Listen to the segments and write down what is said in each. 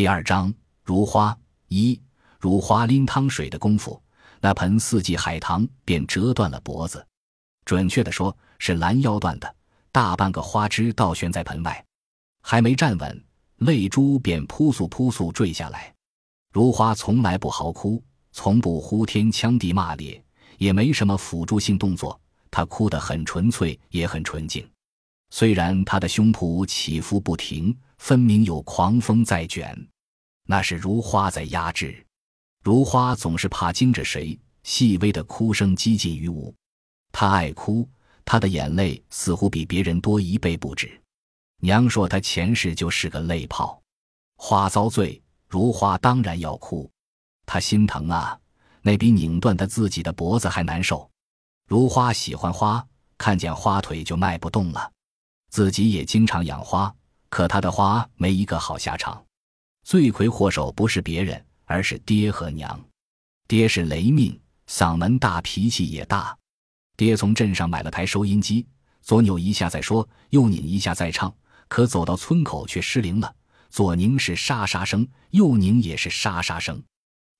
第二章，如花。一，如花拎汤水的功夫，那盆四季海棠便折断了脖子，准确的说是拦腰断的，大半个花枝倒悬在盆外，还没站稳，泪珠便扑簌扑簌坠下来。如花从来不嚎哭，从不呼天抢地骂咧，也没什么辅助性动作，她哭得很纯粹，也很纯净。虽然她的胸脯起伏不停，分明有狂风在卷，那是如花在压制。如花总是怕惊着谁，细微的哭声几近于无。她爱哭，她的眼泪似乎比别人多一倍不止。娘说她前世就是个泪泡。花遭罪，如花当然要哭。她心疼啊，那比拧断她自己的脖子还难受。如花喜欢花，看见花腿就迈不动了。自己也经常养花，可她的花没一个好下场。罪魁祸首不是别人，而是爹和娘。爹是雷命，嗓门大，脾气也大。爹从镇上买了台收音机，左扭一下再说，右拧一下再唱，可走到村口却失灵了。左拧是沙沙声，右拧也是沙沙声。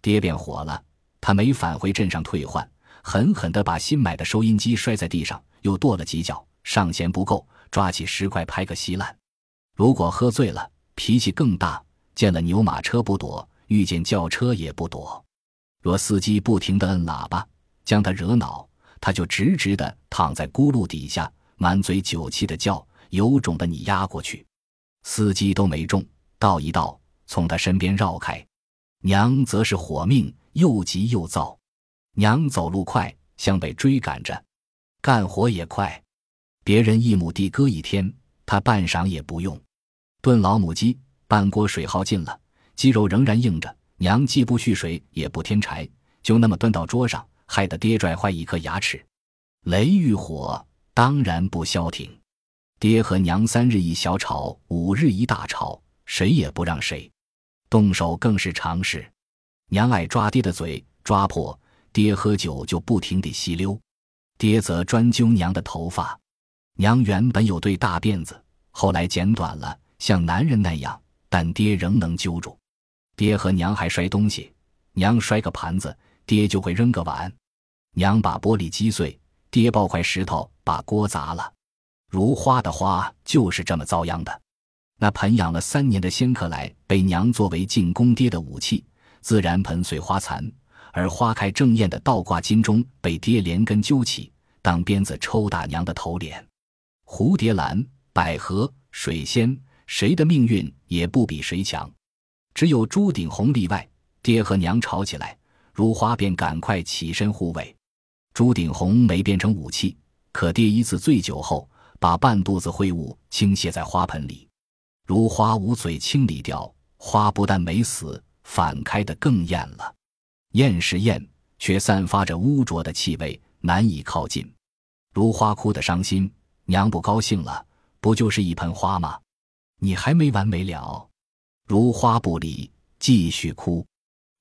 爹便火了，他没返回镇上退换，狠狠地把新买的收音机摔在地上，又跺了几脚，上弦不够。抓起石块拍个稀烂。如果喝醉了，脾气更大，见了牛马车不躲，遇见轿车也不躲。若司机不停地摁喇叭，将他惹恼，他就直直地躺在轱辘底下，满嘴酒气的叫，有种的你压过去。司机都没中，倒一倒，从他身边绕开。娘则是火命，又急又躁。娘走路快，像被追赶着；干活也快。别人一亩地割一天，他半晌也不用。炖老母鸡，半锅水耗尽了，鸡肉仍然硬着。娘既不蓄水，也不添柴，就那么端到桌上，害得爹拽坏一颗牙齿。雷遇火，当然不消停。爹和娘三日一小吵，五日一大吵，谁也不让谁。动手更是常事。娘爱抓爹的嘴，抓破，爹喝酒就不停地吸溜，爹则专揪娘的头发。娘原本有对大辫子，后来剪短了，像男人那样，但爹仍能揪住。爹和娘还摔东西，娘摔个盘子，爹就会扔个碗；娘把玻璃击碎，爹抱块石头把锅砸了。如花的花就是这么遭殃的。那盆养了三年的仙客来，被娘作为进攻爹的武器，自然盆碎花残；而花开正艳的倒挂金钟被爹连根揪起，当鞭子抽打娘的头脸。蝴蝶兰、百合、水仙，谁的命运也不比谁强，只有朱顶红例外。爹和娘吵起来，如花便赶快起身护卫。朱顶红没变成武器，可爹一次醉酒后，把半肚子秽物倾泻在花盆里，如花捂嘴清理掉，花不但没死，反开得更艳了。艳是艳，却散发着污浊的气味，难以靠近。如花哭得伤心。娘不高兴了，不就是一盆花吗？你还没完没了。如花不理，继续哭。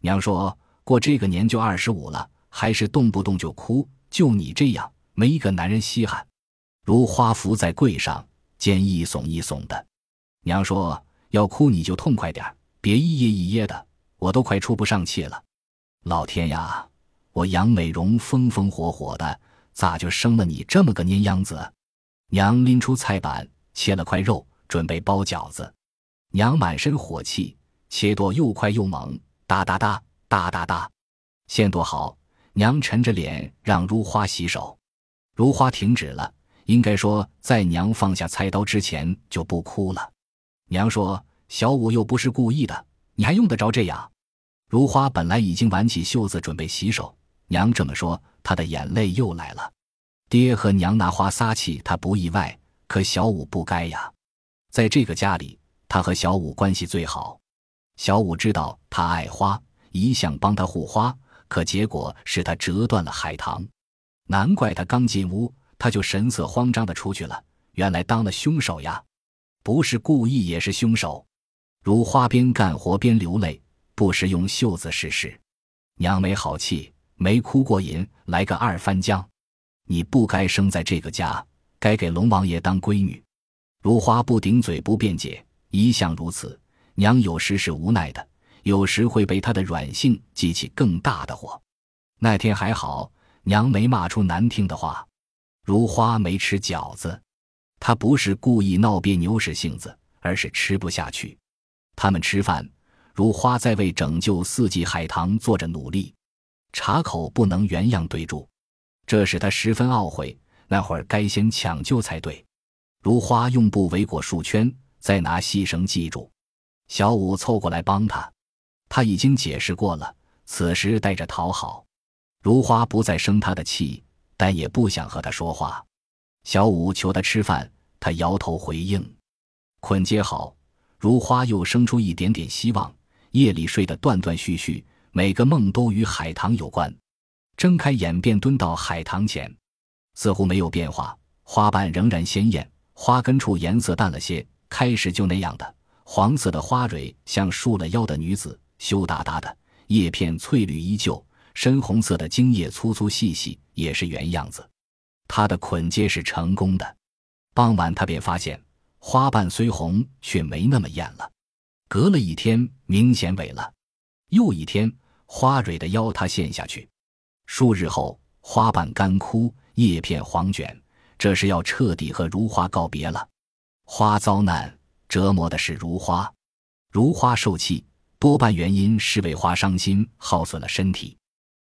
娘说过这个年就二十五了，还是动不动就哭。就你这样，没一个男人稀罕。如花伏在柜上，肩一耸一耸的。娘说要哭你就痛快点别一噎一噎的，我都快出不上气了。老天呀，我杨美容风风火火的，咋就生了你这么个蔫秧子？娘拎出菜板，切了块肉，准备包饺子。娘满身火气，切剁又快又猛，哒哒哒，哒哒哒，线剁好。娘沉着脸让如花洗手，如花停止了。应该说，在娘放下菜刀之前就不哭了。娘说：“小五又不是故意的，你还用得着这样？”如花本来已经挽起袖子准备洗手，娘这么说，她的眼泪又来了。爹和娘拿花撒气，他不意外。可小五不该呀，在这个家里，他和小五关系最好。小五知道他爱花，一向帮他护花，可结果是他折断了海棠。难怪他刚进屋，他就神色慌张的出去了。原来当了凶手呀，不是故意也是凶手。如花边干活边流泪，不时用袖子试试。娘没好气，没哭过瘾，来个二番浆。你不该生在这个家，该给龙王爷当闺女。如花不顶嘴不辩解，一向如此。娘有时是无奈的，有时会被他的软性激起更大的火。那天还好，娘没骂出难听的话。如花没吃饺子，她不是故意闹别扭使性子，而是吃不下去。他们吃饭，如花在为拯救四季海棠做着努力，茶口不能原样对住，这使他十分懊悔。那会儿该先抢救才对。如花用布围裹数圈，再拿细绳系住。小五凑过来帮他，他已经解释过了，此时带着讨好。如花不再生他的气。但也不想和他说话。小五求他吃饭，他摇头回应。捆结好，如花又生出一点点希望。夜里睡得断断续续，每个梦都与海棠有关。睁开眼便蹲到海棠前，似乎没有变化，花瓣仍然鲜艳，花根处颜色淡了些，开始就那样的黄色的花蕊，像束了腰的女子，羞答答的叶片翠绿依旧。深红色的茎叶粗粗细细，也是原样子。它的捆结是成功的。傍晚，他便发现花瓣虽红，却没那么艳了。隔了一天，明显萎了。又一天，花蕊的腰它陷下去。数日后，花瓣干枯，叶片黄卷，这是要彻底和如花告别了。花遭难，折磨的是如花。如花受气，多半原因是为花伤心，耗损了身体。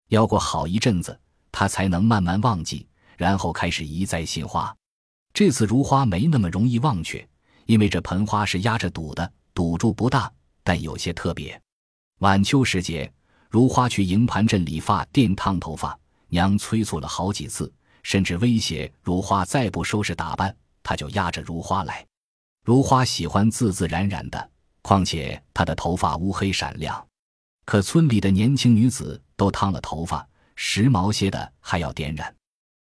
要过好一阵子，他才能慢慢忘记，然后开始一再心花。这次如花没那么容易忘却，因为这盆花是压着堵的，堵住不大，但有些特别。晚秋时节，如花去营盘镇理发店烫头发，娘催促了好几次，甚至威胁如花再不收拾打扮，他就压着如花来。如花喜欢自自然然的，况且她的头发乌黑闪亮。可村里的年轻女子都烫了头发，时髦些的还要点染。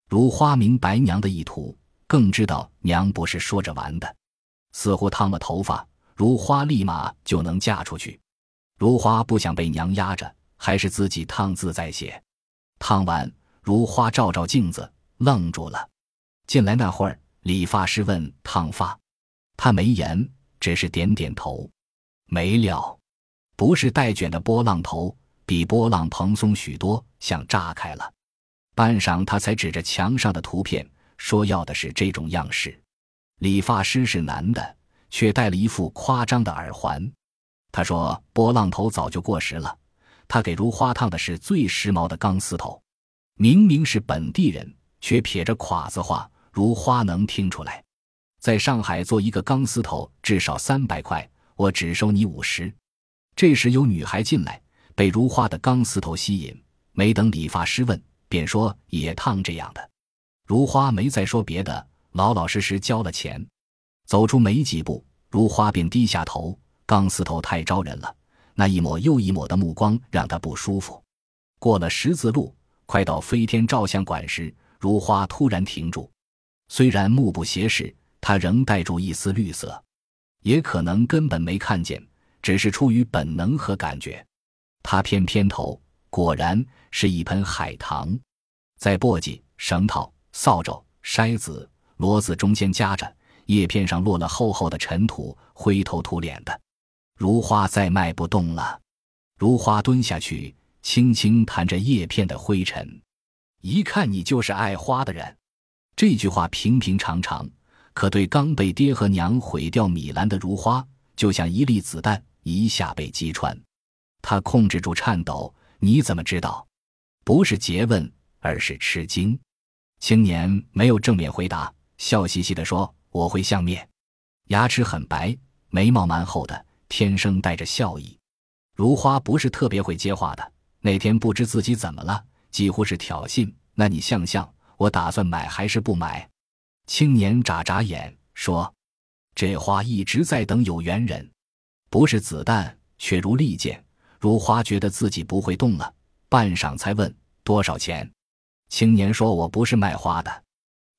如花明白娘的意图，更知道娘不是说着玩的。似乎烫了头发，如花立马就能嫁出去。如花不想被娘压着，还是自己烫自在些。烫完，如花照照镜子，愣住了。进来那会儿，理发师问烫发，他没言，只是点点头。没料。不是带卷的波浪头，比波浪蓬松许多，像炸开了。半晌，他才指着墙上的图片说：“要的是这种样式。”理发师是男的，却戴了一副夸张的耳环。他说：“波浪头早就过时了，他给如花烫的是最时髦的钢丝头。明明是本地人，却撇着垮子话，如花能听出来。在上海做一个钢丝头至少三百块，我只收你五十。”这时有女孩进来，被如花的钢丝头吸引，没等理发师问，便说也烫这样的。如花没再说别的，老老实实交了钱，走出没几步，如花便低下头。钢丝头太招人了，那一抹又一抹的目光让他不舒服。过了十字路，快到飞天照相馆时，如花突然停住，虽然目不斜视，他仍带住一丝绿色，也可能根本没看见。只是出于本能和感觉，他偏偏头，果然是一盆海棠，在簸箕、绳套、扫帚、筛子、骡子中间夹着，叶片上落了厚厚的尘土，灰头土脸的。如花再迈不动了，如花蹲下去，轻轻弹着叶片的灰尘。一看你就是爱花的人。这句话平平常常，可对刚被爹和娘毁掉米兰的如花，就像一粒子弹。一下被击穿，他控制住颤抖。你怎么知道？不是诘问，而是吃惊。青年没有正面回答，笑嘻嘻地说：“我会相面。”牙齿很白，眉毛蛮厚的，天生带着笑意。如花不是特别会接话的，那天不知自己怎么了，几乎是挑衅。那你像像，我打算买还是不买？青年眨眨眼说：“这花一直在等有缘人。”不是子弹，却如利剑。如花觉得自己不会动了，半晌才问多少钱。青年说：“我不是卖花的。”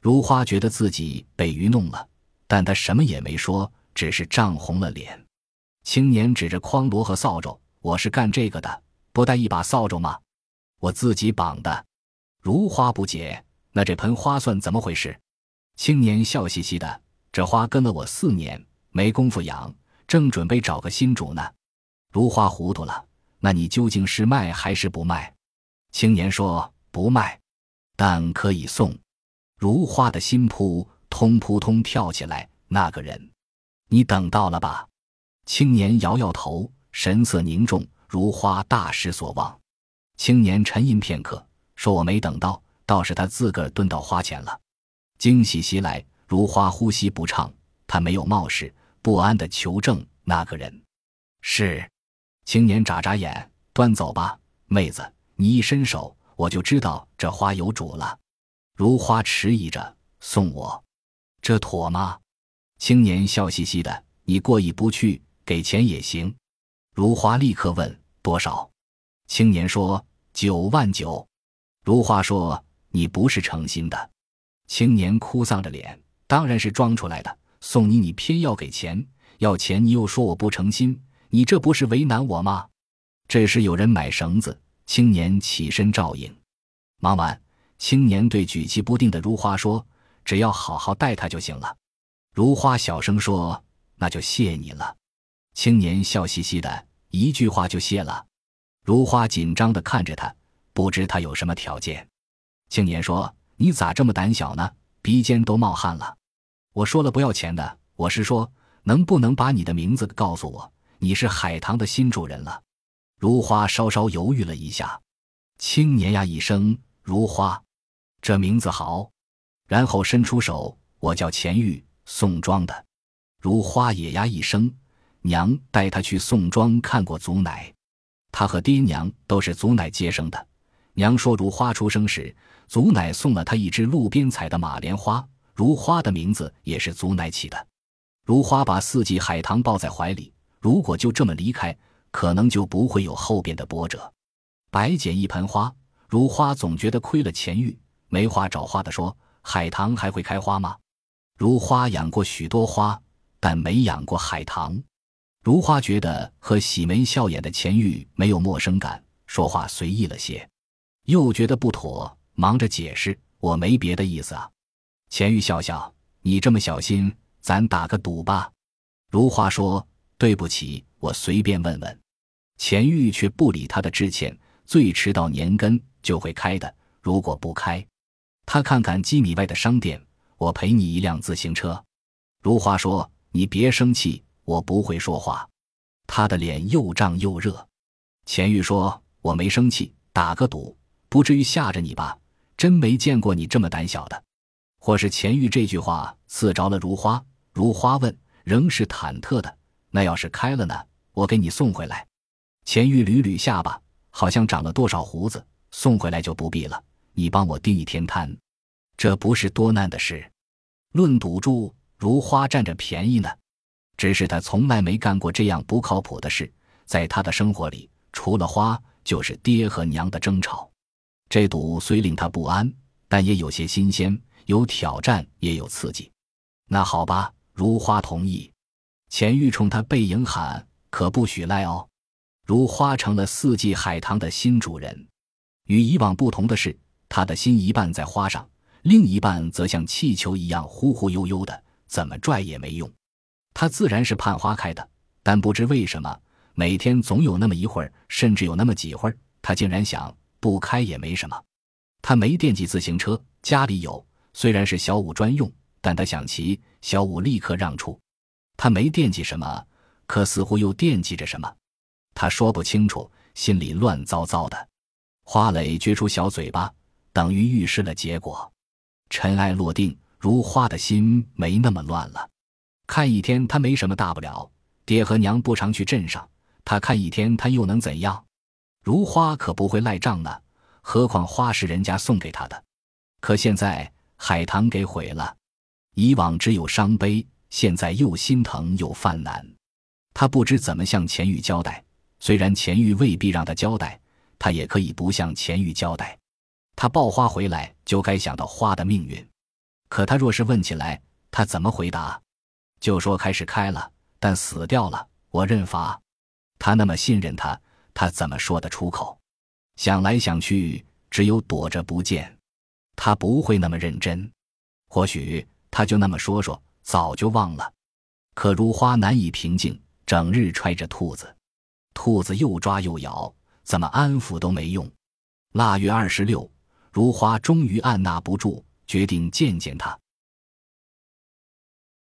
如花觉得自己被愚弄了，但他什么也没说，只是涨红了脸。青年指着筐箩和扫帚：“我是干这个的，不带一把扫帚吗？我自己绑的。”如花不解：“那这盆花算怎么回事？”青年笑嘻嘻的：“这花跟了我四年，没工夫养。”正准备找个新主呢。如花糊涂了，那你究竟是卖还是不卖？青年说不卖，但可以送。如花的心扑通扑通跳起来。那个人，你等到了吧？青年摇摇头，神色凝重。如花大失所望。青年沉吟片刻，说：“我没等到，倒是他自个儿蹲到花前了。”惊喜袭来，如花呼吸不畅，他没有冒失，不安的求证那个人是。青年眨眨眼，端走吧，妹子，你一伸手，我就知道这花有主了。如花迟疑着，送我，这妥吗？青年笑嘻嘻的，你过意不去，给钱也行。如花立刻问多少，青年说九万九。如花说你不是诚心的。青年哭丧着脸，当然是装出来的。送你，你偏要给钱，要钱你又说我不诚心，你这不是为难我吗？这时有人买绳子，青年起身照应。忙完，青年对举棋不定的如花说：“只要好好待他就行了。”如花小声说：“那就谢你了。”青年笑嘻嘻的一句话就谢了。如花紧张的看着他，不知他有什么条件。青年说：“你咋这么胆小呢？鼻尖都冒汗了。我说了不要钱的，我是说能不能把你的名字告诉我？你是海棠的新主人了。”如花稍稍犹豫了一下，青年呀一声：“如花，这名字好。”然后伸出手：“我叫钱玉。”宋庄的，如花也呀一声，娘带他去宋庄看过祖奶，他和爹娘都是祖奶接生的。娘说如花出生时，祖奶送了他一只路边采的马莲花，如花的名字也是祖奶起的。如花把四季海棠抱在怀里，如果就这么离开，可能就不会有后边的波折。白捡一盆花，如花总觉得亏了钱玉，没话找话的说：“海棠还会开花吗？”如花养过许多花，但没养过海棠。如花觉得和喜眉笑眼的钱玉没有陌生感，说话随意了些，又觉得不妥，忙着解释：“我没别的意思啊。”钱玉笑笑：“你这么小心，咱打个赌吧。”如花说：“对不起，我随便问问。”钱玉却不理他的致歉：“最迟到年根就会开的，如果不开，他看看几米外的商店。”我赔你一辆自行车，如花说：“你别生气，我不会说话。”他的脸又胀又热。钱玉说：“我没生气，打个赌，不至于吓着你吧？真没见过你这么胆小的。”或是钱玉这句话刺着了如花。如花问，仍是忐忑的：“那要是开了呢？我给你送回来。”钱玉捋捋下巴，好像长了多少胡子。送回来就不必了，你帮我盯一天摊。这不是多难的事，论赌注，如花占着便宜呢。只是他从来没干过这样不靠谱的事，在他的生活里，除了花就是爹和娘的争吵。这赌虽令他不安，但也有些新鲜，有挑战，也有刺激。那好吧，如花同意。钱玉冲他背影喊：“可不许赖哦！”如花成了四季海棠的新主人。与以往不同的是，他的心一半在花上。另一半则像气球一样忽忽悠悠的，怎么拽也没用。他自然是盼花开的，但不知为什么，每天总有那么一会儿，甚至有那么几会儿，他竟然想不开也没什么。他没惦记自行车，家里有，虽然是小五专用，但他想骑，小五立刻让出。他没惦记什么，可似乎又惦记着什么，他说不清楚，心里乱糟糟的。花蕾撅出小嘴巴，等于预示了结果。尘埃落定，如花的心没那么乱了。看一天，他没什么大不了。爹和娘不常去镇上，他看一天，他又能怎样？如花可不会赖账呢。何况花是人家送给他的。可现在海棠给毁了，以往只有伤悲，现在又心疼又犯难。他不知怎么向钱玉交代。虽然钱玉未必让他交代，他也可以不向钱玉交代。他抱花回来，就该想到花的命运。可他若是问起来，他怎么回答？就说开始开了，但死掉了，我认罚。他那么信任他，他怎么说得出口？想来想去，只有躲着不见。他不会那么认真。或许他就那么说说，早就忘了。可如花难以平静，整日揣着兔子，兔子又抓又咬，怎么安抚都没用。腊月二十六，如花终于按捺不住，决定见见他。